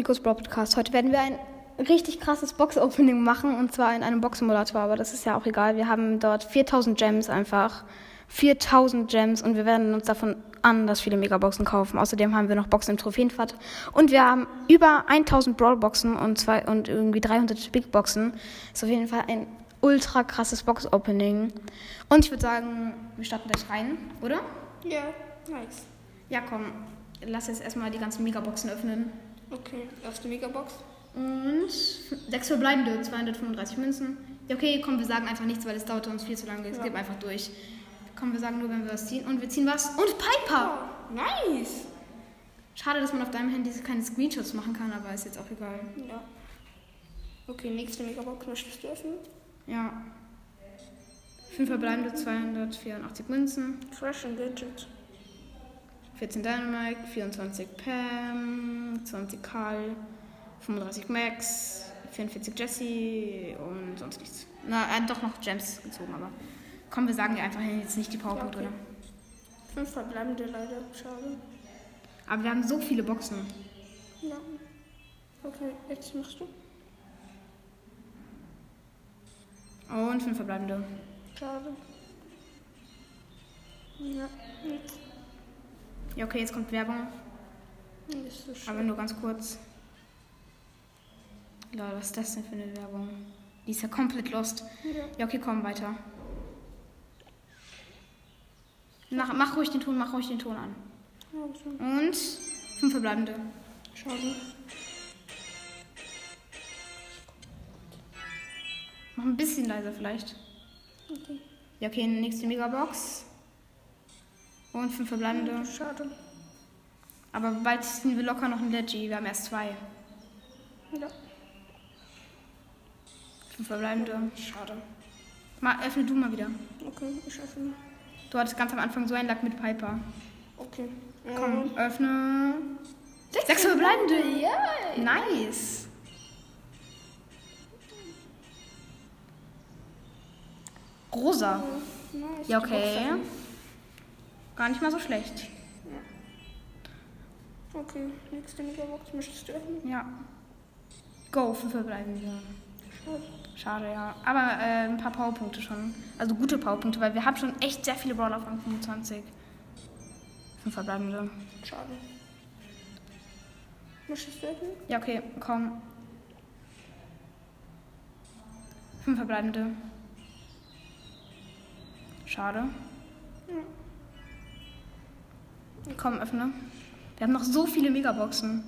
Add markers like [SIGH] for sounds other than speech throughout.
Rico's Brawl Podcast. Heute werden wir ein richtig krasses Box-Opening machen und zwar in einem Box-Simulator, aber das ist ja auch egal. Wir haben dort 4000 Gems einfach. 4000 Gems und wir werden uns davon anders viele Megaboxen kaufen. Außerdem haben wir noch Boxen im Trophäenfahrt und wir haben über 1000 Brawl-Boxen und, zwei, und irgendwie 300 Big-Boxen. Ist auf jeden Fall ein ultra krasses Box-Opening. Und ich würde sagen, wir starten gleich rein, oder? Ja, nice. Ja, komm. Lass jetzt erstmal die ganzen Megaboxen öffnen. Okay, erste Megabox. Und sechs verbleibende, 235 Münzen. Ja, okay, komm, wir sagen einfach nichts, weil es dauert uns viel zu lange. Es Ja. geht einfach durch. Komm, wir sagen nur, wenn wir was ziehen. Und wir ziehen was. Und Piper! Oh, nice. Schade, dass man auf deinem Handy keine Screenshots machen kann, aber ist jetzt auch egal. Ja. Okay, nächste Megabox möchtest du öffnen? Ja. Fünf verbleibende, 284 Münzen. Fresh and Gadget. 14 Dynamite, 24 Pam, 20 Karl, 35 Max, 44 Jesse und sonst nichts. Na, er hat doch noch Gems gezogen, aber komm, wir sagen dir einfach jetzt nicht die Powerpunkte. Ja, okay. Fünf verbleibende leider. Schade. Aber wir haben so viele Boxen. Ja. Okay, jetzt machst du. Und fünf verbleibende. Schade. Ja, jetzt. Ja, okay, jetzt kommt Werbung, so aber nur ganz kurz. Lol, was ist das denn für eine Werbung? Die ist ja komplett lost. Ja. Ja, okay, komm, weiter. Nach, mach ruhig den Ton, mach ruhig den Ton an. Also, Und fünf verbleibende. schade. Mach ein bisschen leiser vielleicht. Okay. Ja, okay, nächste Megabox. Und fünf verbleibende. Schade. Aber bald ziehen wir locker noch ein Leggy. Wir haben erst zwei. Ja. Fünf verbleibende. Schade. Mal, öffne du mal wieder. Okay, ich öffne. Du hattest ganz am Anfang so einen Lack mit Piper. Okay. Komm, Ähm, öffne. Sechs verbleibende. Ja. Nice. Rosa. Nice. Ja, okay. Gar nicht mal so schlecht. Okay, nächste Megabox möchtest du öffnen? Ja. Go, fünf verbleibende. Schade. Schade, ja. Aber äh, ein paar Powerpunkte schon. Also gute Powerpunkte, weil wir haben schon echt sehr viele Brawler auf Rang 25. Fünf verbleibende. Schade. Möchtest du öffnen? Ja, okay, komm. Fünf verbleibende. Schade. Komm, öffne. Wir haben noch so viele Megaboxen.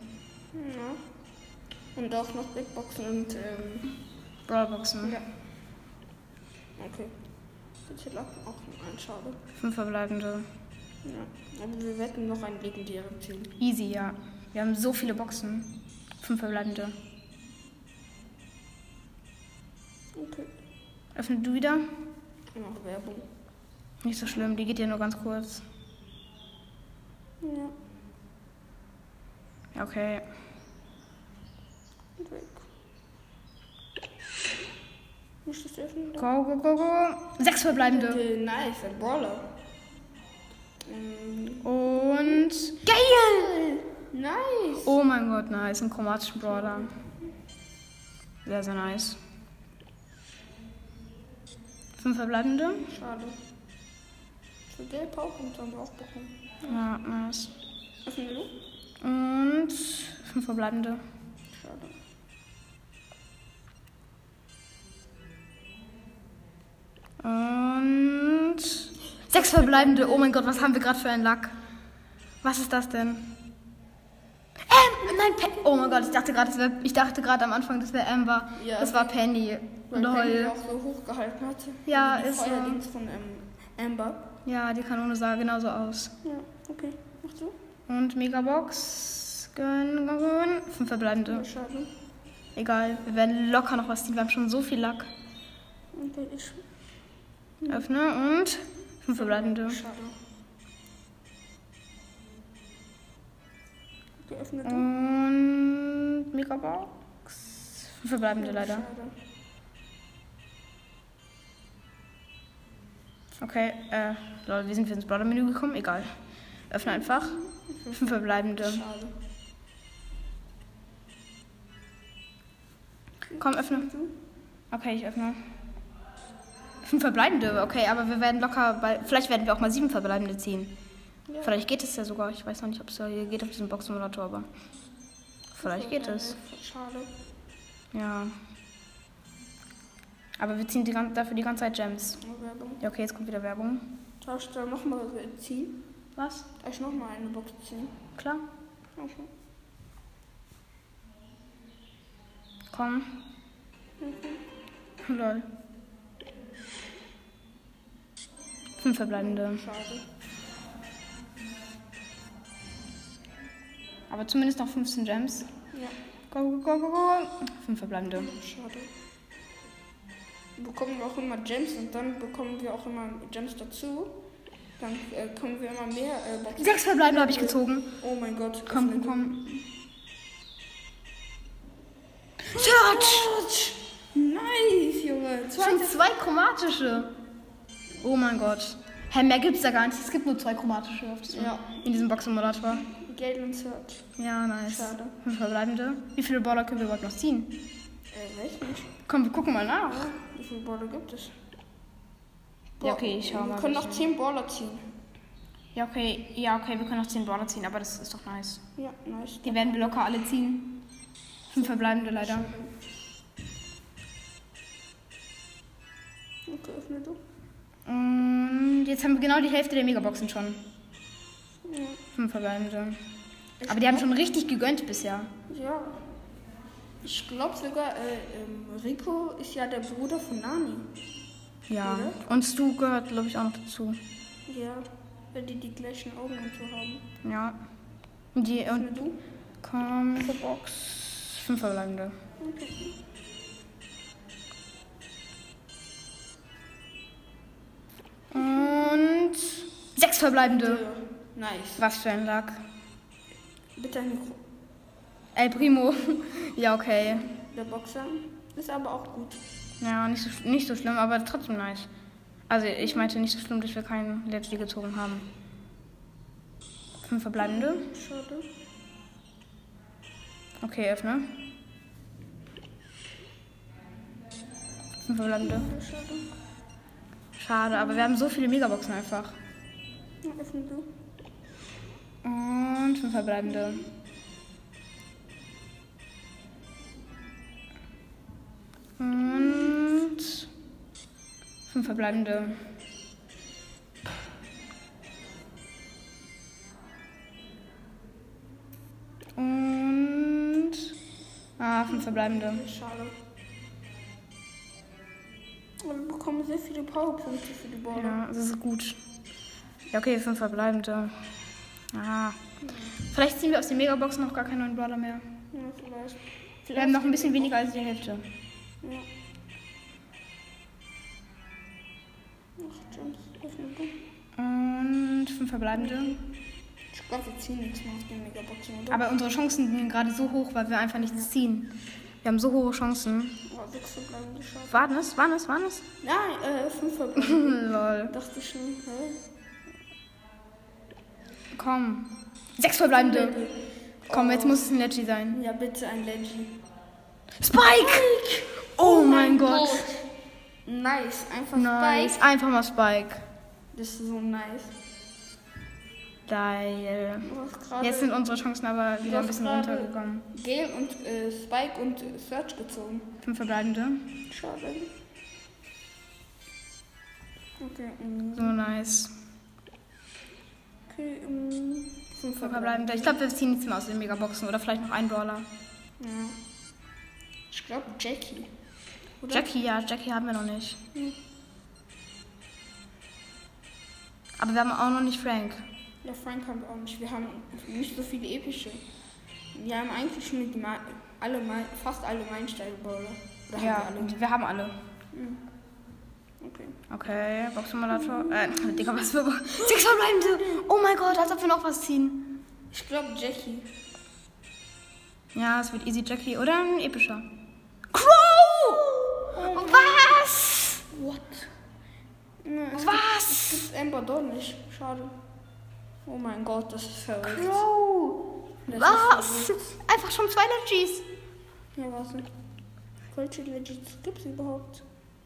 Ja. Und auch noch Big Boxen und ähm, Brawlboxen. ja. Okay. Bitte locken auch noch ein, schade. Fünf verbleibende. Ja. Aber wir wetten noch ein legendäres ziehen. Easy, ja. Wir haben so viele Boxen. Fünf verbleibende. Okay. Öffne du wieder? Noch Werbung. Nicht so schlimm, die geht ja nur ganz kurz. Ja. Ja, okay. Weg. Möchtest du öffnen? Go, go, go, go. Sechs verbleibende. Nice, ein Brawler. Ähm, Und. Geil! nice. Oh mein Gott, nice. Ein chromatischen Brawler. Sehr, sehr nice. Fünf verbleibende. Schade. Für Geld Powerpunkte haben wir auch bekommen. Ja, nice. Öffnen du? Und fünf verbleibende. Schade. Und sechs verbleibende. Oh mein Gott, was haben wir gerade für einen Lack? Was ist das denn? Ähm, nein, Pe Oh mein Gott, ich dachte gerade, wär- ich dachte gerade am Anfang, das wäre Amber. Ja. Das war Penny. Weil Penny Lol. auch so hochgehalten hatte. Ja, die ist so. Feuerdings von ähm, Amber. Ja, die Kanone sah genauso aus. Ja, okay. Machst du? Und Megabox. Gönn, gönn. Fünf verbleibende. Ja, schade. Egal, wir werden locker noch was ziehen. Wir haben schon so viel Lack. Okay, ich. Öffne und fünf verbleibende. Schade. Du. Und Megabox. Fünf verbleibende leider. Schade. Okay, äh, Leute, wie sind wir ins Brawler-Menü gekommen? Egal. Öffne einfach. [LAUGHS] Fünf verbleibende. Schade. Komm, öffne. Okay, ich öffne. Fünf verbleibende, okay, aber wir werden locker bei. Vielleicht werden wir auch mal sieben verbleibende ziehen. Ja. Vielleicht geht es ja sogar. Ich weiß noch nicht, ob es hier geht auf diesem Box-Simulator, aber. Vielleicht geht es. Schade. Ja. Aber wir ziehen die, dafür die ganze Zeit Gems. Werbung. Ja, okay, jetzt kommt wieder Werbung. Darf ich da nochmal ziehen? Was? Darf ich nochmal eine Box ziehen? Klar. Okay. Komm. Lol. Fünf verbleibende. Schade. Aber zumindest noch 15 Gems. Ja, Go, go, go, go, go. Fünf verbleibende. schade. Bekommen wir auch immer Gems und dann bekommen wir auch immer Gems dazu. Dann äh, kommen wir immer mehr äh, Boxen. Sechs verbleibende habe ich gezogen. Oh mein Gott. Komm, komm, komm. Search! Nice, Junge. Schon Zweite. zwei chromatische. Oh mein Gott. Hä, mehr gibt's da gar nicht. Es gibt nur zwei chromatische auf diesem, Ja. in diesem Box-Simulator. Geld und Search. Ja, nice. Schade. Fünf verbleibende. Wie viele Baller können wir überhaupt noch ziehen? Äh, weiß nicht. Komm, wir gucken mal nach. Wie viele Baller gibt es? Ja, okay, ich schau Wir mal, können noch welche. 10 Baller ziehen. Ja, okay. Ja, okay, wir können noch 10 Baller ziehen, aber das ist doch nice. Ja, nice. Die werden wir locker alle ziehen. Fünf verbleibende leider. Okay, öffne du. Und jetzt haben wir genau die Hälfte der Megaboxen schon. Ja. Fünf verbleibende. Aber die haben schon richtig gegönnt bisher. Ja. Ich glaube sogar, äh, ähm, Rico ist ja der Bruder von Nani. Ja. Oder? Und Stu gehört, glaube ich, auch noch dazu. Ja. Weil die die gleichen Augen und so haben. Ja. Und die und du. komm, Box. Fünf verbleibende. Okay. Und sechs verbleibende. Nice. Was für ein Lack. Bitte ein Mikro. El Primo. [LAUGHS] ja, okay. Der Boxer ist aber auch gut. Ja, nicht so, nicht so schlimm, aber trotzdem nice. Also ich meinte nicht so schlimm, dass wir keinen Letzte gezogen haben. Fünf verbleibende. Schade. Okay, öffne. Fünf verbleibende. Schade. Schade, aber wir haben so viele Megaboxen einfach. Ja, öffne du. Und fünf verbleibende. Und fünf verbleibende. Und ah, fünf verbleibende. Schade. Wir bekommen sehr viele Powerpunkte für die Baller. Ja, das ist gut. Ja, okay, fünf verbleibende. Ah. Vielleicht ziehen wir aus den Megaboxen noch gar keinen neuen Brawler mehr. Ja, vielleicht. Wir haben noch ein bisschen weniger als die Hälfte. Ja. Ach, Gems. Öffne du. Und fünf verbleibende. Ich glaube, wir ziehen nichts mehr aus den Megaboxen, oder? Aber unsere Chancen sind gerade so hoch, weil wir einfach nichts ziehen. Wir haben so hohe Chancen. Oh, sechs verbleibende Schafe. Waren es? Waren es? Waren es? Nein, äh, fünf [LAUGHS] verbleibende. Lol. Dachte ich schon, hä? Komm. Sechs verbleibende. Komm, jetzt muss es ein Leggy sein. Ja, bitte ein Legend. Spike! Oh mein Gott. Nice, einfach Nice. Spike. Einfach mal Spike. Das ist so nice. Geil. Jetzt sind unsere Chancen aber wieder ein bisschen runtergegangen. Gale und äh, Spike und äh, Search gezogen. Fünf verbleibende. Schade. Okay, mm, So nice. okay, mm, fünf Fünf verbleibende. Ich glaube, wir ziehen nichts mehr aus den Megaboxen. Oder vielleicht noch einen Brawler. Ja. Ich glaube Jackie. Oder? Jackie, ja, Jackie haben wir noch nicht. Hm. Aber wir haben auch noch nicht Frank. Ja, Frank haben wir auch nicht. Wir haben nicht so viele epische. Wir haben eigentlich nur die Ma alle, fast alle Meilensteine-Brawler. Ja, haben wir alle? wir haben alle. Okay. Okay, Box Simulator. Äh, [LAUGHS] Digga, was für. [LAUGHS] Sechs verbleibende! Oh mein Gott, als ob wir noch was ziehen. Ich glaube Jackie. Ja, es wird Easy Jackie oder ein epischer. Crow! Was? What? Ne, Was? gibt- es gibt Amber doch nicht. Schade. Oh mein Gott, das ist verrückt. Crow! Das Was? Verrückt. Einfach schon zwei Legis. Ja, was denn? Welche Legends gibt es überhaupt?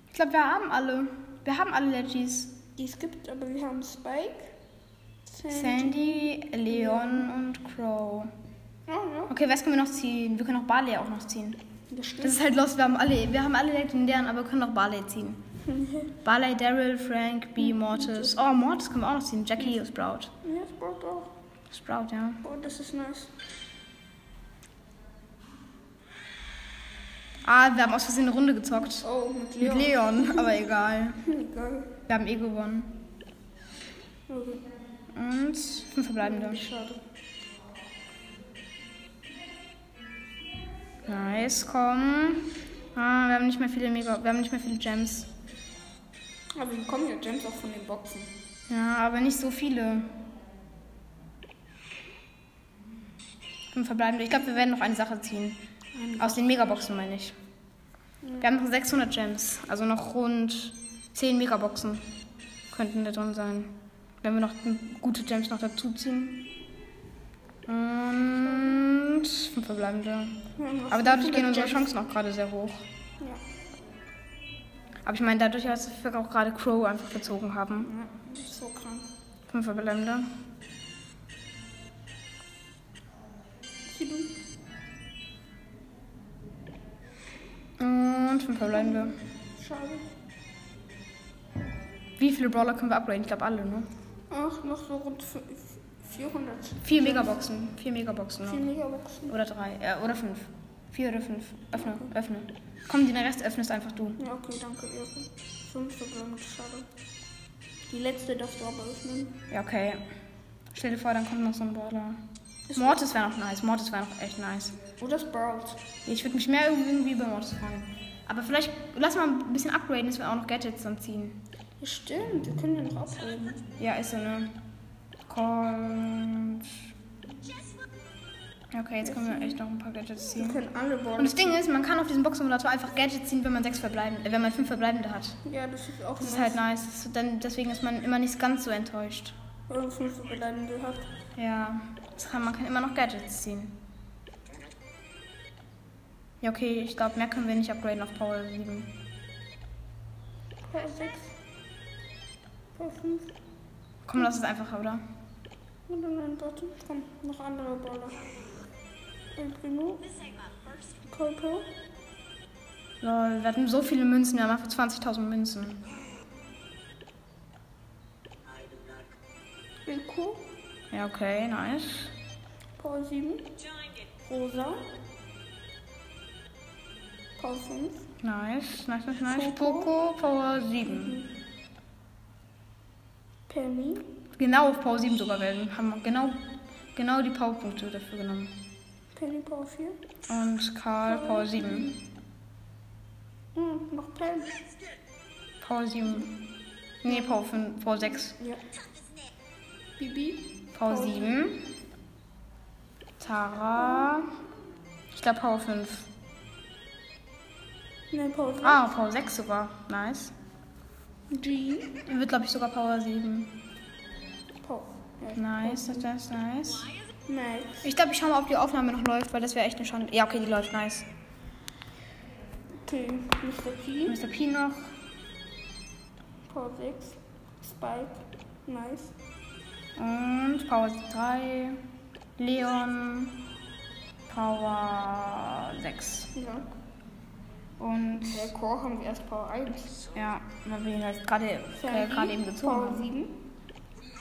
Ich glaube, wir haben alle. Wir haben alle Legis. Die es gibt, aber wir haben Spike, Sandy. Sandy, Leon und Crow. Oh, ja. Okay, was können wir noch ziehen? Wir können auch Barley auch noch ziehen. Das Das ist halt los, wir haben alle, wir haben alle legendären, aber wir können auch Barley ziehen. [LAUGHS] Barley, Daryl, Frank, B, Mortis. Oh, Mortis können wir auch noch ziehen. Jackie, Sprout. Ja, braucht auch. Sprout, ja. Oh, das ist nice. Ah, wir haben aus Versehen eine Runde gezockt. Oh, mit Mit Leon. Leon, [LAUGHS] aber egal. Egal. Wir haben eh gewonnen. Okay. Und fünf verbleibende. Schade. Nice, komm. Ah, wir haben nicht mehr viele Mega, wir haben nicht mehr viele Gems. Aber wir bekommen ja Gems auch von den Boxen. Ja, aber nicht so viele. Fünf verbleibende. Ich glaube, wir werden noch eine Sache ziehen. Aus den Megaboxen meine ich. Wir haben noch 600 Gems. Also noch rund 10 Megaboxen könnten da drin sein. Wenn wir noch gute Gems noch dazu ziehen. Und fünf verbleibende. Aber dadurch 500 gehen unsere. Chancen auch gerade sehr hoch. Ja. Aber ich meine, dadurch, dass wir auch gerade Crow einfach gezogen haben. ja, so krank. Fünf verbleibende. Und fünf verbleibende. Schade. Wie viele Brawler können wir upgraden? Ich glaube alle, ne? Ach, noch so rund fü- 400. Vier Megaboxen. Vier Megaboxen Vier. Megaboxen. Oder drei. Äh, oder fünf. Vier oder fünf. Öffne, öffne. Komm, den Rest öffnest einfach du. Ja, okay, danke, Ehre. Fünf verbleibende, schade. Die letzte darfst du aber öffnen. Ja, okay. Stell dir vor, dann kommt noch so ein Brawler. Ist- Mortis wäre noch nice. Mortis wäre noch echt nice. Oder Sprout. Ich würde mich mehr irgendwie über Mortis freuen. Aber vielleicht lass mal ein bisschen upgraden, dass wir auch noch Gadgets dann ziehen. Ja, stimmt, wir können ja noch upgraden. Ja, ist so eine. Ja, Okay, jetzt können wir echt noch ein paar Gadgets Wir ziehen. können alle Und Brawler. das Ding ist, man kann auf diesem Boxsimulator einfach Gadgets ziehen, wenn man sechs verbleibende, äh, wenn man fünf verbleibende hat. Ja, das ist auch Das ist halt nice. Dann, deswegen ist man immer nicht ganz so enttäuscht. Wenn man fünf verbleibende hat. Ja, das kann, man kann immer noch Gadgets ziehen. Ja, okay, ich glaube, mehr können wir nicht upgraden auf Power 7. Power 6. Power 5. Komm, lass es einfach, oder? Und dann ein Bottom. Komm, noch andere Brawler. El Primo. Coco. Lol, wir hatten so viele Münzen, wir haben einfach 20.000 Münzen. Rico. Ja, okay, nice. Power 7. Rosa. Power 5. Nice, nice, nice, nice. Poco. Poco, Power 7. Penny. Genau auf Power 7 sogar werden. Haben wir genau, genau die Powerpunkte dafür genommen. Penny Power 4. Und Karl Power 7. Hm, noch Pam. Power 7. Nee, Power 5, Power 6. Ja. Bibi. Power 7. Tara. Ich glaube Power 5. Nein, Power 3. Ah, Power 6 sogar. Nice. G. Wird, glaube ich, sogar Power 7. Nice, das ist nice. Max. Ich glaube, ich schau mal, ob die Aufnahme noch läuft, weil das wäre echt eine Schande. Ja, okay, die läuft nice. Okay. Mr. P. Mr. P noch. Power 6. Spike. Nice. Und Power 3. Leon. Power 6. Ja. Und Der Core haben wir erst Power 1. ja, weil wir ihn halt gerade eben gezogen Power haben. 7.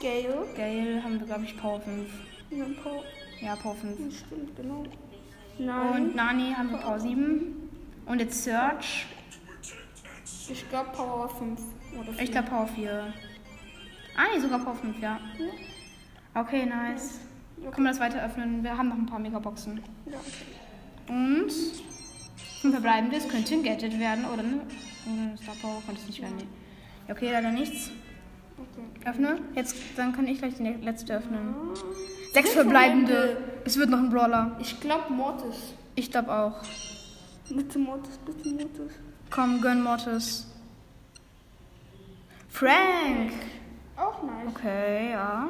Gale. Gale haben wir, glaube ich, Power 5. Und dann Power. Ja, Power 5. Ja, Stimmt, genau. Und Nein. Nani haben wir Power 7. Und jetzt Search. Ich glaube Power 5. Oder 4. Ich glaube Power 4. Ah, nee, sogar Power 5, ja. Okay, nice. Können wir das weiter öffnen? Wir haben noch ein paar Megaboxen. Ja. Und fünf verbleibende. Es könnte ein Gadget werden, oder ne? Oder Star Power könnte es nicht werden. Nee. Ja, okay, leider nichts. Okay. Öffne. Jetzt, dann kann ich gleich die letzte öffnen. Sechs verbleibende. Es wird noch ein Brawler. Ich glaube Mortis. Ich glaube auch. Bitte Mortis, bitte Mortis. Komm, gönn Mortis. Frank! Auch nice. Okay, ja.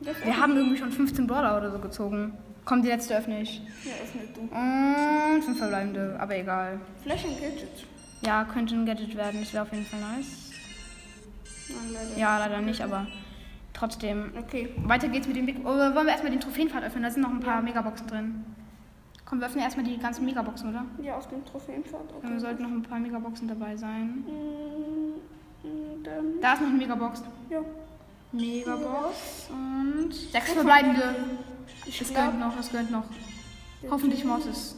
Wir haben irgendwie schon 15 Brawler oder so gezogen. Komm, die letzte öffne ich. Ja, öffne du. Und fünf fünf verbleibende, aber egal. Vielleicht ein Gadget. Ja, könnte ein Gadget werden, das wäre auf jeden Fall nice. Nein, leider. Ja, leider nicht, aber trotzdem. Okay. Weiter geht's mit dem Big. Oder wollen wir erstmal den Trophäenpfad öffnen? Da sind noch ein paar Megaboxen drin. Komm, wir öffnen erstmal die ganzen Megaboxen, oder? Ja, aus dem Trophäenpfad. Ja, Okay. wir sollten noch ein paar Megaboxen dabei sein. Mm, mm, Dann. Da ist noch eine Megabox. Ja. Megabox und sechs verbleibende. Ich Das glaub- gönnt noch, das gönnt noch. Hoffentlich Mortis.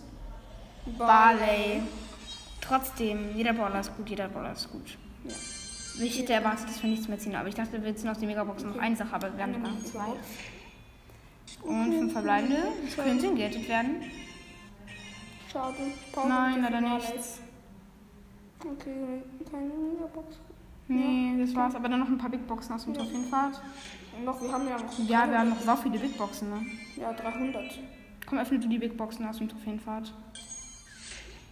Barley. Barley. Trotzdem, jeder Brawler ist gut, jeder Brawler ist gut. Ja. Ich hätte erwartet, dass wir nichts mehr ziehen, aber ich dachte, wir ziehen aus den Megaboxen noch eine Sache, aber wir haben sogar noch zwei. Und fünf verbleibende. Das könnte gerettet werden. Schade. Pause Nein, leider nichts. Okay, keine Megabox. Nee, das war's. Aber dann noch ein paar Big Boxen aus dem Trophäenfahrt. Und noch, wir haben ja noch. Ja, wir haben noch so viele Big Boxen, ne? Ja, 300. Komm, öffne du die Big Boxen aus dem Trophäenpfad.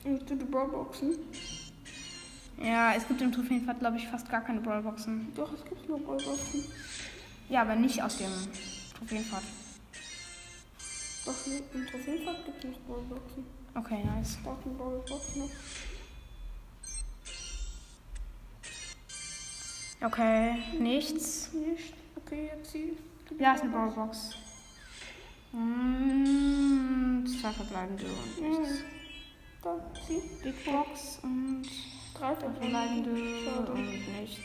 Und du die Ballboxen? Ja, es gibt im Trophäenpfad, glaube ich, fast gar keine Brawlboxen. Doch, es gibt nur Ballboxen. Ja, aber nicht aus dem Trophäenpfad. Doch, im Trophäenpfad gibt es noch Ballboxen. Okay, nice. Da ist eine Ballbox noch. Okay, nichts. Nicht. Okay, jetzt sie. Ja, ist eine Brawlbox. Und zwei verbleibende und nichts. Da, sie. Big Box und Schade. und nichts.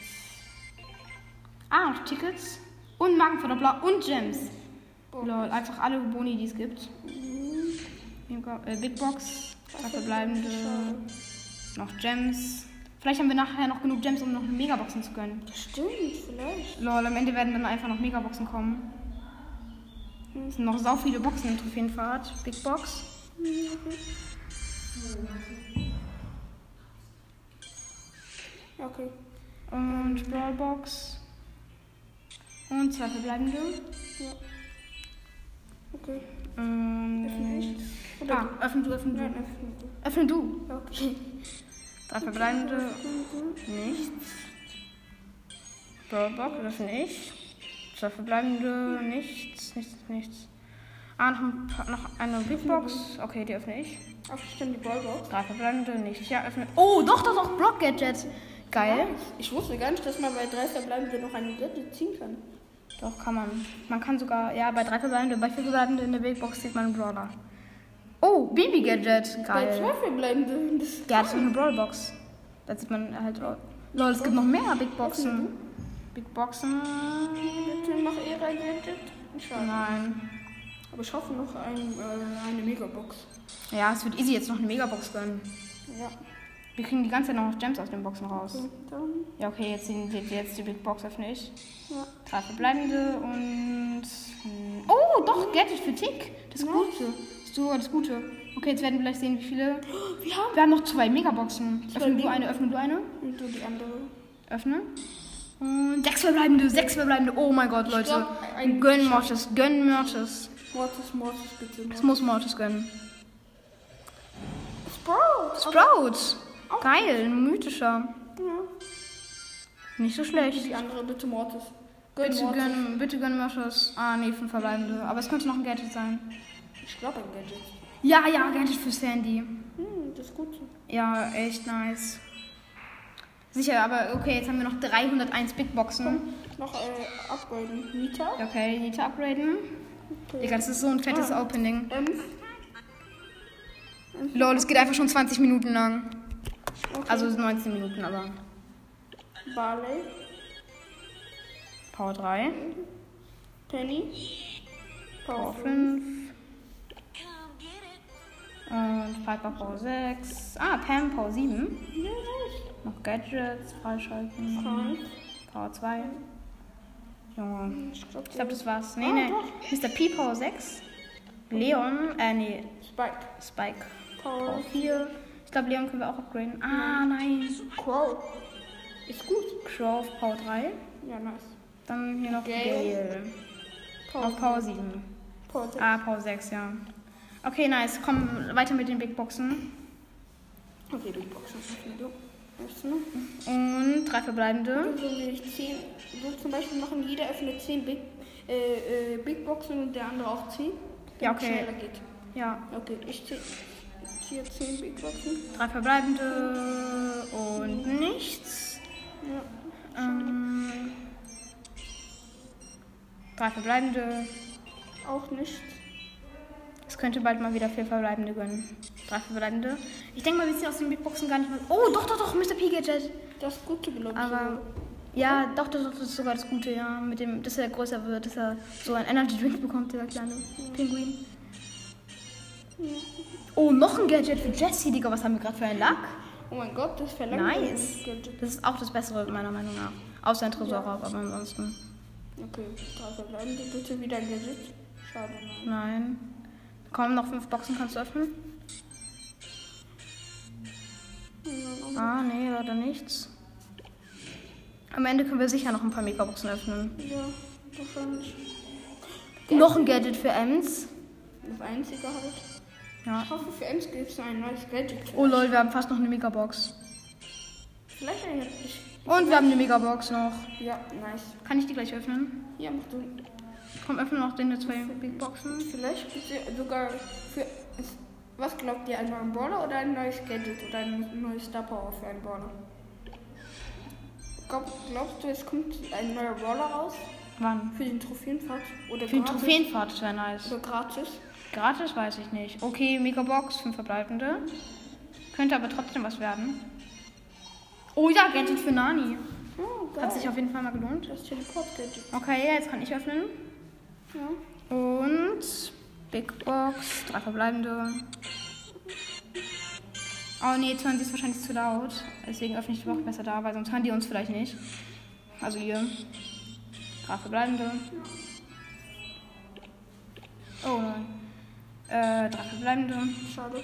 Ah, noch Tickets. Und Magenverdoppler und Gems. Lol, einfach alle Boni, die es gibt. Mhm. Äh, Big Box, verbleibende, noch Gems. Vielleicht haben wir nachher noch genug Gems, um noch Megaboxen zu gönnen. Stimmt, vielleicht. Lol, am Ende werden dann einfach noch Megaboxen kommen. Es sind noch sau viele Boxen im Trophäenpfad. Big Box. Ja, okay. Und Brawlbox. Und zwei verbleibende. Ja. Okay. Und Öffne ich? Oder ah, öffne du, öffne du. Nein, öffne du. Öffne du. Okay. Drei verbleibende. Nichts. Brawlbox öffne ich. Zwei verbleibende. Nichts, nichts, nichts. Ah, noch, ein paar, noch eine Big Box. Okay, die öffne ich. Ach, stimmt, die Ballbox. Drei verbleibende. Nichts. Ja, öffne. Oh, doch, doch, doch. Block Gadget. Geil. Ich wusste gar nicht, dass man bei drei verbleibenden noch eine Gadget ziehen kann. Doch, kann man. Man kann sogar, ja, bei drei verbleibende, bei vier verbleibende in der Big Box sieht man einen Brawler. Oh, Baby Gadget. Bei Geil. zwei verbleibenden. Das Der hat so eine Brawlbox. Da sieht man halt. auch- Lol, es gibt noch mehr Big Boxen. Big Boxen. bitte noch eher ein Gadget. Nein. Aber ich hoffe noch ein, äh, eine Megabox. Ja, es wird easy jetzt noch eine Megabox gönnen. Ja. Wir kriegen die ganze Zeit noch Gems aus den Boxen raus. Und dann. Ja, okay, jetzt, die, die- jetzt die Big Box öffne ich. Ja. Drei verbleibende und. hm, Oh, doch, Gadget für Tick. Das Gute. Das, so, das Gute. Okay, jetzt werden wir gleich sehen, wie viele. [GASPS] Wir haben. Wir haben noch zwei Megaboxen. Zwei Öffne du eine, öffne du eine. Und du die andere. Öffne. Und sechs verbleibende, sechs verbleibende. Oh mein Gott, Leute. glaub, ein- Gönn Mortis, gönn Mortis. Mortis, Mortis, bitte. Es muss Mortis gönnen. Sprout. Sprout. Geil, ein mythischer. Ja. Nicht so schlecht. Die andere bitte Mortis. Gönn Bitte Mortis. gönn, bitte gönn Mortis. Ah, nee, fünf verbleibende. Aber es könnte noch ein Gadget sein. Ich glaube ein Gadget. Ja, ja, Gadget für Sandy. Hm, das ist gut. Ja, echt nice. Sicher, aber okay, jetzt haben wir noch 301 Big Boxen. Noch äh, upgraden. Nita. Okay, zu upgraden. Digga, das ist so ein fettes Opening. Ähm, Lol, es geht einfach schon 20 Minuten lang. Okay. Also 19 Minuten, aber. Barley. Power 3, Penny. Power Power 5. Und Piper Power 6. Ah, Pam Power 7. Ja. Noch Gadgets freischalten. Frank. Power 2. Junge. Ich glaube, Ich glaube, das war's. Nee, Ah, nee. doch. Mr. P Power 6. Leon, äh, nee, Spike. Spike Power Power 4. Ich glaube, Leon können wir auch upgraden. Ah, nein. Crow. Ist gut. Crow auf Power 3. Ja, nice. Dann hier noch Gale. Gale. Auf Power 7. Power sechs. Ah, Power 6, ja. Okay, nice. Komm weiter mit den Big Boxen. Okay, du Boxen. Und drei verbleibende. So will ich 10. So zum Beispiel machen, jeder öffnet 10 Big, äh, äh, Big Boxen und der andere auch 10. Ja, okay. Schneller geht. Ja. Okay, ich zähle. 4, 10 Big Boxen. Drei verbleibende und nichts. Ja. Ähm, drei verbleibende. Auch nichts. Es könnte bald mal wieder vier verbleibende gönnen. Drei verbleibende. Ich denke mal, wir ziehen aus den Big Boxen gar nicht mehr. Oh, doch, doch, doch, Mr. P Gadget. Das Gute, glaube ich. Aber ja, doch, doch, doch, das ist sogar das Gute, ja. Mit dem, dass er größer wird, dass er so ein Energy Drink bekommt, dieser kleine Pinguin. Oh, noch ein Gadget für Jessie, Digga. Was haben wir gerade für einen Lack? Oh mein Gott, das verlangt Nice. Das ist auch das Bessere, meiner Meinung nach. Außer ein Tresorraub, aber ansonsten. Okay, drei verbleibende. Bitte wieder ein Gadget. Schade, nein. Nein. Komm, noch fünf Boxen kannst du öffnen. Ah, nee, leider nichts. Am Ende können wir sicher noch ein paar Megaboxen öffnen. Ja, wahrscheinlich. Noch ein Gadget für Ems. Das einzige halt. Ja. Ich hoffe, für Ems gibt es ein neues Gadget. Oh lol, wir haben fast noch eine Megabox. Vielleicht eigentlich. Und wir haben eine Megabox noch. Ja, nice. Kann ich die gleich öffnen? Ja, mach du. Komm, öffne noch den zwei Big Boxen. Vielleicht gibt es sogar für. Was glaubt ihr, ein neuer Brawler oder ein neues Gadget oder ein neues Star Power für einen Brawler? Glaub, glaubst du, es kommt ein neuer Brawler raus Wann? für den Trophäenpfad? Oder Für gratis? Trophäenfahrt, das wäre nice. Oder gratis? Gratis weiß ich nicht. Okay, Megabox, fünf verbleibende. Könnte aber trotzdem was werden. Oh ja, Gadget für Nani. Oh. Hat sich auf jeden Fall mal gelohnt. das Teleport-Gadget. Okay, ja, jetzt kann ich öffnen. Ja. Und Big Box, drei verbleibende. Oh nee, jetzt hören sie es wahrscheinlich zu laut. Deswegen öffne ich die Woche besser da, weil sonst hören die uns vielleicht nicht. Also ihr. Drei verbleibende. Oh nein. Äh, drei verbleibende. Schade.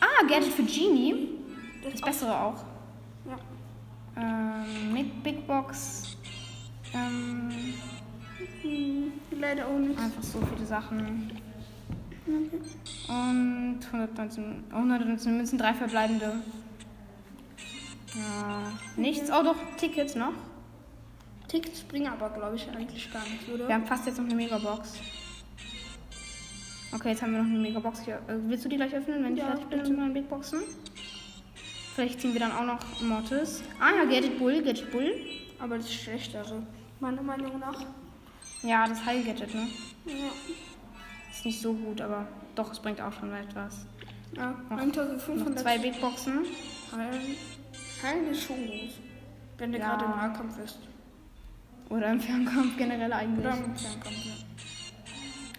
Ah, Gadget für Genie. Das Das Bessere auch. Ja. Ähm, Big, Big Box. Ähm, Hm, leider auch nichts. einfach so viele Sachen. Und 119, 119 Münzen, drei verbleibende. Ja, nichts. Oh doch, Tickets noch. Tickets bringen aber, glaube ich, eigentlich gar nichts, oder? Wir haben fast jetzt noch eine Megabox. Okay, jetzt haben wir noch eine Megabox hier. Äh, willst du die gleich öffnen, wenn ich Ja, fertig bin mit meinen Big Boxen? Vielleicht ziehen wir dann auch noch Mortis. Ah ja, Gadget Bull, Gadget Bull. Aber das ist schlechtere, meiner Meinung nach. Ja, das Heil-Gadget, ne? Ja. Ist nicht so gut, aber doch, es bringt auch schon etwas. Ja, Noch 1500 zwei Big Boxen. Heilen. Heilen ist schon gut. Wenn der Ja. gerade im Nahkampf ist. Oder im Fernkampf generell eigentlich. Oder im Fernkampf, ja.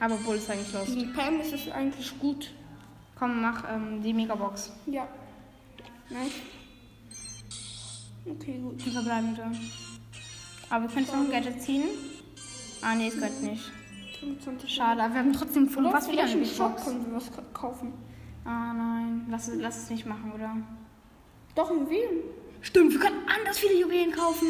Aber Bull ist eigentlich los. Gegen Pam ist es eigentlich gut. Komm, mach ähm, die Megabox. Ja. Nice. Okay, gut. Die verbleibende. Aber wir können jetzt noch ein Gadget ziehen. Ah, nee, es gönnt nicht. 25 Schade, aber wir haben trotzdem von fast wieder eine Shop können wir was ka- kaufen. Ah, nein. Lass es, lass es nicht machen, oder? Doch, Wien. Stimmt, wir können anders viele Juwelen kaufen.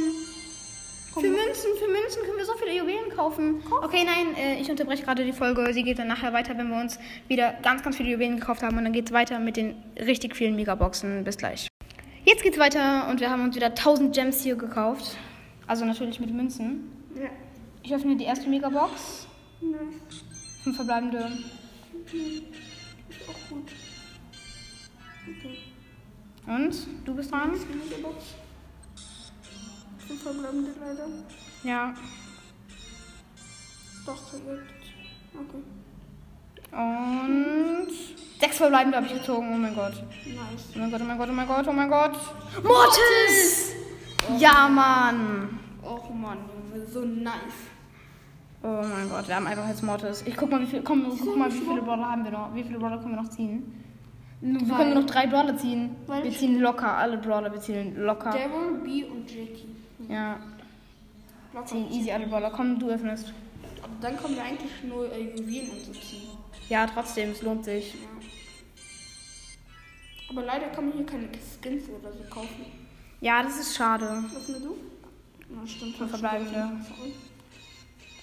Für Münzen, für Münzen können wir so viele Juwelen kaufen. Okay, nein, äh, ich unterbreche gerade die Folge. Sie geht dann nachher weiter, wenn wir uns wieder ganz, ganz viele Juwelen gekauft haben. Und dann geht es weiter mit den richtig vielen Megaboxen. Bis gleich. Jetzt geht's weiter und wir haben uns wieder 1000 Gems hier gekauft. Also natürlich mit Münzen. Ja. Ich öffne die erste Megabox. Nice. Fünf verbleibende. Ist auch gut. Okay. Und? Du bist dran? Das ist Box. Fünf verbleibende leider. Ja. Doch, jetzt. Okay. Und sechs verbleibende habe ich gezogen. Oh mein Gott. Nice. Oh mein Gott, oh mein Gott, oh mein Gott, oh mein Gott. Mortis! Ja, Mann. Och Mann, Junge, so nice. Oh mein Gott, wir haben einfach jetzt Mortis. Ich guck mal, wie viel, komm, guck mal, wie viele Brawler haben wir noch? Wie viele Brawler können wir noch ziehen? Wir können nur noch drei Brawler ziehen. Weil Wir ich- ziehen locker, alle Brawler, wir ziehen locker. Devil, B und Jackie. Ja, Locker. ziehen easy alle Brawler. Komm, du öffnest. Aber dann können wir eigentlich nur äh, Juwelen und so ziehen. Ja, trotzdem, es lohnt sich. Ja. Aber leider kann man hier keine Skins oder so kaufen. Ja, das ist schade. Öffne du? Ja, stimmt. Fünf verbleibende.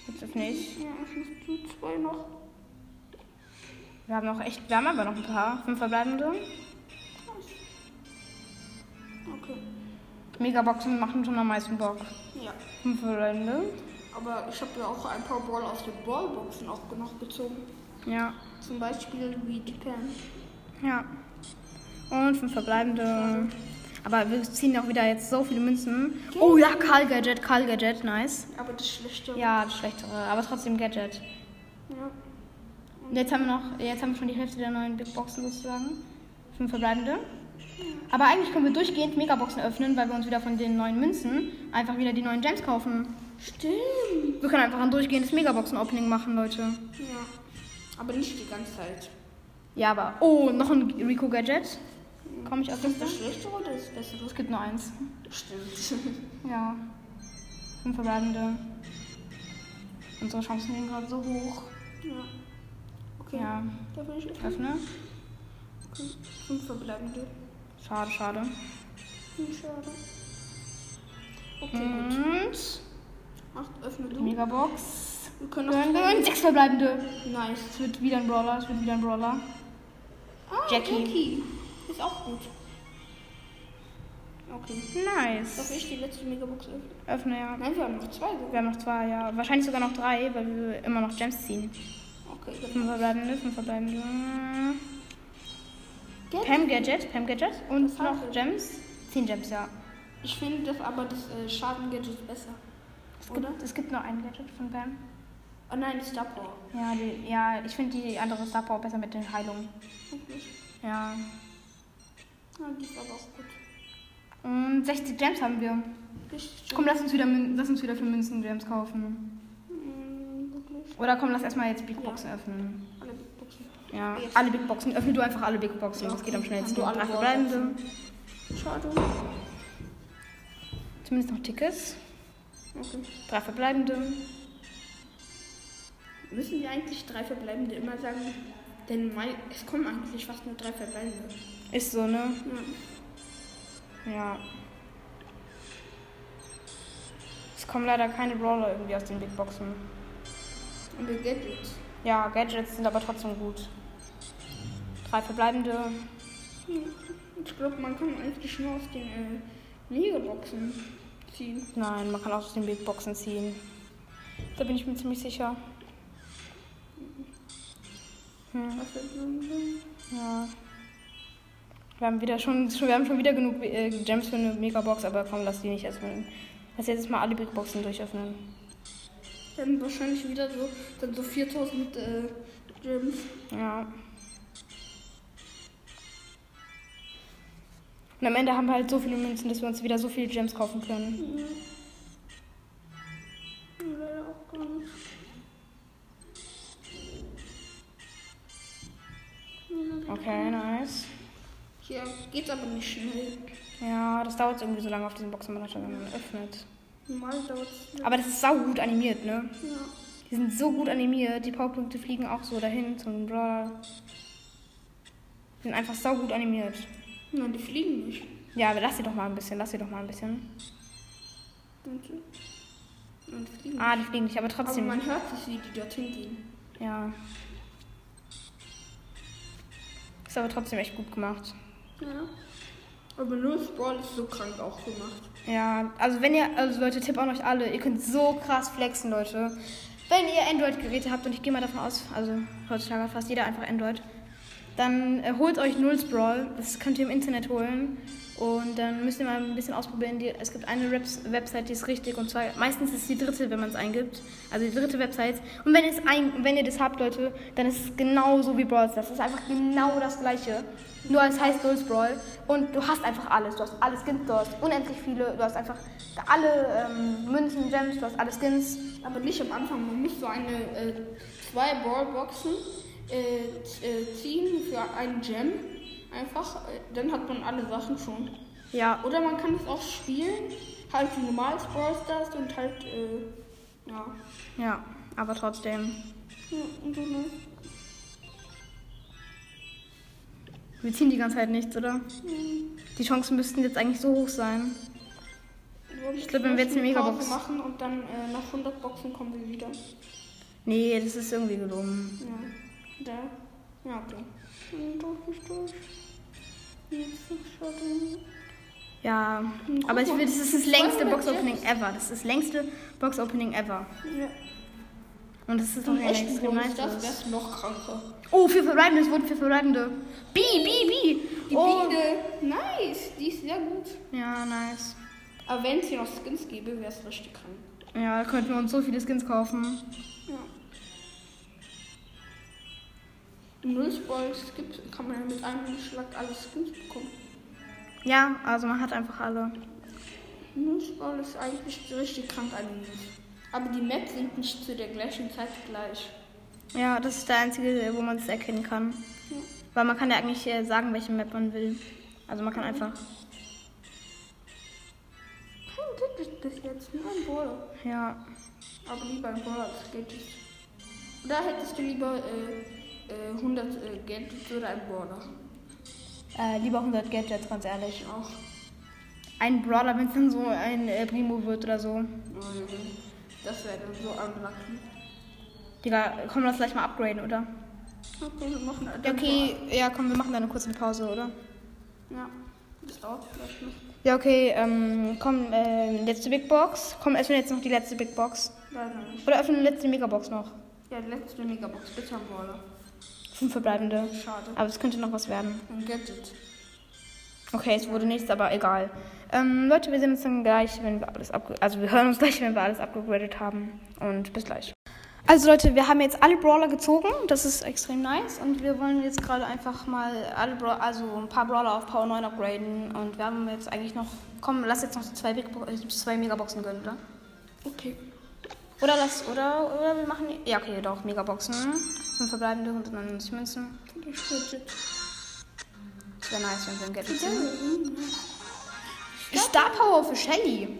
Jetzt öffne ich. Ja, öffnest du zwei noch? Wir haben noch echt, wir haben aber noch ein paar. Fünf verbleibende. Okay. Megaboxen machen schon am meisten Bock. Ja. Fünf verbleibende. Aber ich habe ja auch ein paar Ball aus den Ballboxen auch noch gezogen. Ja. Zum Beispiel wie die Pam. Ja. Und fünf verbleibende. Aber wir ziehen auch wieder jetzt so viele Münzen. Oh ja, Karl Gadget, Karl Gadget, nice. Aber das Schlechte. Ja, das schlechtere, aber trotzdem Gadget. Ja. Und jetzt haben wir noch, jetzt haben wir schon die Hälfte der neuen Big Boxen sozusagen. Fünf verbleibende. Aber eigentlich können wir durchgehend Megaboxen öffnen, weil wir uns wieder von den neuen Münzen einfach wieder die neuen Gems kaufen. Stimmt. Wir können einfach ein durchgehendes Megaboxen-Opening machen, Leute. Ja. Aber nicht die ganze Zeit. Ja, aber. Oh, noch ein Rico Gadget. Komme ich auf das Ist das Schlechtere oder das Bessere? Es gibt nur eins. Stimmt. [LAUGHS] Ja. Fünf verbleibende. Unsere Chancen gehen gerade so hoch. ja. Okay. Ja. Da will ich öffnen. Öffne. Okay. Fünf verbleibende. Schade, schade. Hm, schade. Okay, gut. Und. Ach, öffne Die du. Megabox. Wir können noch gewinn. Sechs verbleibende. Nice. Es wird wieder ein Brawler. Es wird wieder ein Brawler. Ah, Jackie. Jackie. Ist auch gut. Okay. Nice. Darf ich die letzte Megabox öffnen? Öffne, ja. Nein, wir haben noch zwei. sogar. Wir haben noch zwei, ja. Wahrscheinlich sogar noch drei, weil wir immer noch Gems ziehen. Okay, Fünf verbleibende, fünf verbleibende. Gadget. Pam Gadget, Pam Gadget. Und noch? Gems. Zehn Gems, ja. Ich finde das aber das äh, Schaden-Gadget besser. Es Oder? gibt, es gibt nur ein Gadget von Pam. Oh nein, das Star Power. Ja, die, ja ich finde die andere Star Power besser mit den Heilungen. Wirklich? Ja. Ja, die ist aber auch gut. Und 60 Gems haben wir. Richtig. Komm, lass uns wieder, lass uns wieder für Münzen Gems kaufen. Mm, wirklich? Oder komm, lass erstmal jetzt Big Boxen öffnen. Ja, Jetzt. alle Big Boxen. Öffne du einfach alle Big Boxen. Ja, Das geht am schnellsten. Du Drei alle verbleibende. Schade. Zumindest noch Tickets. Okay. Drei verbleibende. Müssen wir eigentlich drei Verbleibende immer sagen? Denn mei- es kommen eigentlich fast nur drei Verbleibende. Ist so, ne? Ja. Ja. Es kommen leider keine Brawler irgendwie aus den Big Boxen. Und der Gadget. Ja, Gadgets sind aber trotzdem gut. Drei verbleibende. Ich glaube, man kann eigentlich nur aus den äh, Megaboxen ziehen. Nein, man kann auch aus den Big Boxen ziehen. Da bin ich mir ziemlich sicher. Hm, ja. Wir haben wieder schon, wir haben schon wieder genug äh, Gems für eine Megabox, aber komm, lass die nicht öffnen. Lass jetzt mal alle Big Boxen durchöffnen. Dann wahrscheinlich wieder so, dann so 4000 äh, Gems. Ja. Und am Ende haben wir halt so viele Münzen, dass wir uns wieder so viele Gems kaufen können. Okay, nice. Hier geht's aber nicht schnell. Ja, das dauert irgendwie so lange auf diesen Boxenmanager, wenn man öffnet. Normal dauert's. Aber das ist sau gut animiert, ne? Ja. Die sind so gut animiert, die Powerpunkte fliegen auch so dahin zum Brawler. Die sind einfach sau gut animiert. Nein, die fliegen nicht. Ja, aber lass sie doch mal ein bisschen, lass sie doch mal ein bisschen. Und, und die fliegen Ah, die fliegen nicht, aber Aber trotzdem. man hört es, wie die dorthin gehen. Ja. Ist aber trotzdem echt gut gemacht. Ja. Aber nur Sprawl ist so krank auch gemacht. Ja, also wenn ihr, also Leute, Tipp an euch alle, ihr könnt so krass flexen, Leute. Wenn ihr Android-Geräte habt, und ich gehe mal davon aus, also heutzutage hat fast jeder einfach Android, dann äh, holt euch Null Sprawl. Das könnt ihr im Internet holen. Und dann müsst ihr mal ein bisschen ausprobieren. Die, es gibt eine Reps, Website, die ist richtig. Und zwar, meistens ist es die dritte, wenn man es eingibt. Also die dritte Website. Und wenn, ein, wenn ihr das habt, Leute, dann ist es genauso wie Brawl Stars. Das ist einfach genau das gleiche. Nur es heißt Null Sprawl. Und du hast einfach alles. Du hast alle Skins, du hast unendlich viele. Du hast einfach alle ähm, Münzen, Gems, du hast alle Skins. Aber nicht am Anfang. Man muss so eine äh, zwei Ballboxen äh, äh, ziehen für einen Gem. Einfach. Äh, dann hat man alle Sachen schon. Ja, Oder man kann es auch spielen. Halt wie normal Brawl Stars und halt. Äh, ja. ja, aber trotzdem. ja und so, ne? Wir ziehen die ganze Zeit nichts, oder? Die Chancen müssten jetzt eigentlich so hoch sein. Ich glaub, wenn wir jetzt eine Megabox- machen und dann äh, nach 100 Boxen kommen wir wieder. Nee, das ist irgendwie dumm. Ja. Da. Ja, okay. Ist ist schon. Ja, Guck aber ich will, das ist das längste Box-Opening ever. Das ist das längste Box-Opening ever. Ja. Und das ist doch extrem Brawl nice. Stars wär's noch kranker. Oh, vier Verbleibende, es wurden vier Verbleibende. Bi, bi, bi. Die oh, Biene. Ja, nice. Aber wenn es hier noch Skins gäbe, wäre es richtig krank. Ja, da könnten wir uns so viele Skins kaufen. Ja. Im Nullsballs gibt, kann man ja mit einem Schlag alle Skins bekommen. Ja, also man hat einfach alle. Nullsball ist eigentlich richtig krank eigentlich. Aber die Maps sind nicht zu der gleichen Zeit gleich. Ja, das ist der einzige, wo man es erkennen kann. Ja. Weil man kann ja eigentlich äh, sagen, welche Map man will. Also man kann einfach. Kein Ticket bis jetzt, nur ein Brawler. Ja. Aber lieber ein Brawler als Gadgets. Da hättest du lieber äh, äh, 100 äh, Gadgets oder ein Brawler. Äh, lieber 100 Gadgets, ganz ehrlich. Auch. Ein Brawler, wenn es dann so ein äh, Primo wird oder so. Das wäre dann so unlucky. Digga, komm, lass gleich mal upgraden, oder? Okay, wir machen Ja, okay, ja, komm, wir machen dann eine kurze Pause, oder? Ja, das dauert vielleicht noch. Ja, okay, ähm, komm, äh, letzte Big Box. Komm, öffne jetzt noch die letzte Big Box. Leider nicht. Oder öffne die letzte Megabox noch. Ja, die letzte Megabox, bitte ein Brawler. Fünf verbleibende. Schade. Aber es könnte noch was werden. Ein Gadget. Okay, es wurde nichts, aber egal. Ähm, Leute, wir sehen uns dann gleich, wenn wir alles abge also wir hören uns gleich, wenn wir alles abgegradet haben. Und bis gleich. Also Leute, wir haben jetzt alle Brawler gezogen. Das ist extrem nice. Und wir wollen jetzt gerade einfach mal alle Brawler, also ein paar Brawler auf Power 9 upgraden. Und wir haben jetzt eigentlich noch. Komm, lass jetzt noch zwei, Big äh, zwei Megaboxen gönnen, oder? Okay. Oder das, oder, oder wir machen. Ja, okay, doch, Megaboxen. Fünf verbleibende 199 Münzen. Wäre nice, wenn wir ein Gadget ziehen. Star Power für Shelly.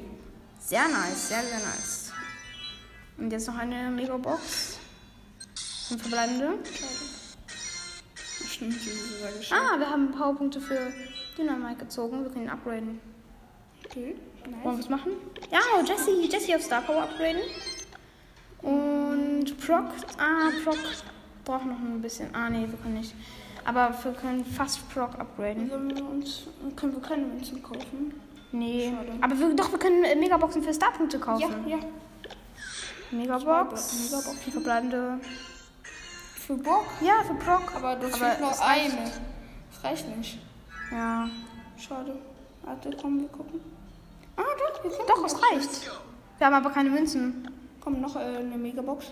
Sehr nice, sehr, sehr nice. Und jetzt noch eine Megabox. Fünf verbleibende. Ah, wir haben Powerpunkte für Dynamite gezogen. Wir können ihn upgraden. Okay, Wollen wir nice. was machen? Ja, Jesse, Jesse auf Star Power upgraden. Und Proc. Ah, Proc braucht noch ein bisschen. Ah, nee, wir können nicht. Aber wir können fast Proc upgraden. Sollen wir uns, können wir keine Münzen kaufen? Nee. Schade. Aber wir, doch, wir können Megaboxen für Starpunkte kaufen. ja. Megabox. Zwei Megaboxen. Vier verbleibende. Für Bock? Ja, für Proc. Aber das fehlt reicht. eine. Das reicht nicht. Ja. Schade. Warte, komm, wir gucken. Ah, doch, wir können Doch, es reicht. Wir haben aber keine Münzen. Komm, noch äh, eine Megabox.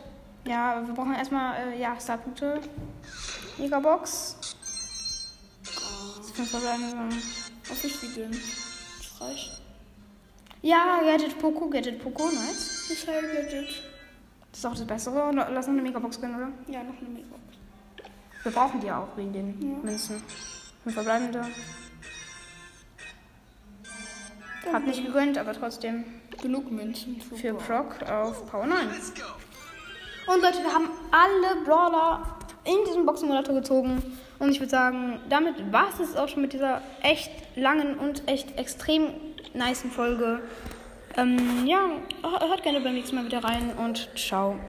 Ja, wir brauchen erstmal, äh, ja, Starpunkte. Megabox. Fünf verbleibende. Was ist die denn? Das reicht. Ja, Gadget Poco, Gadget Poco, nice. Das heißt Gadget. Das ist auch das Bessere. Lass noch eine Megabox gönnen, oder? Ja, noch eine Megabox. Wir brauchen die auch wegen den Ja. Münzen. Fünf verbleibende. Hab nicht gegönnt, aber trotzdem Genug Münzen für. Proc auf Power 9. Und Leute, wir haben alle Brawler in diesem Boxsimulator gezogen. Und ich würde sagen, damit war es auch schon mit dieser echt langen und echt extrem nicen Folge. Ähm, ja, hört gerne beim nächsten Mal wieder rein und ciao.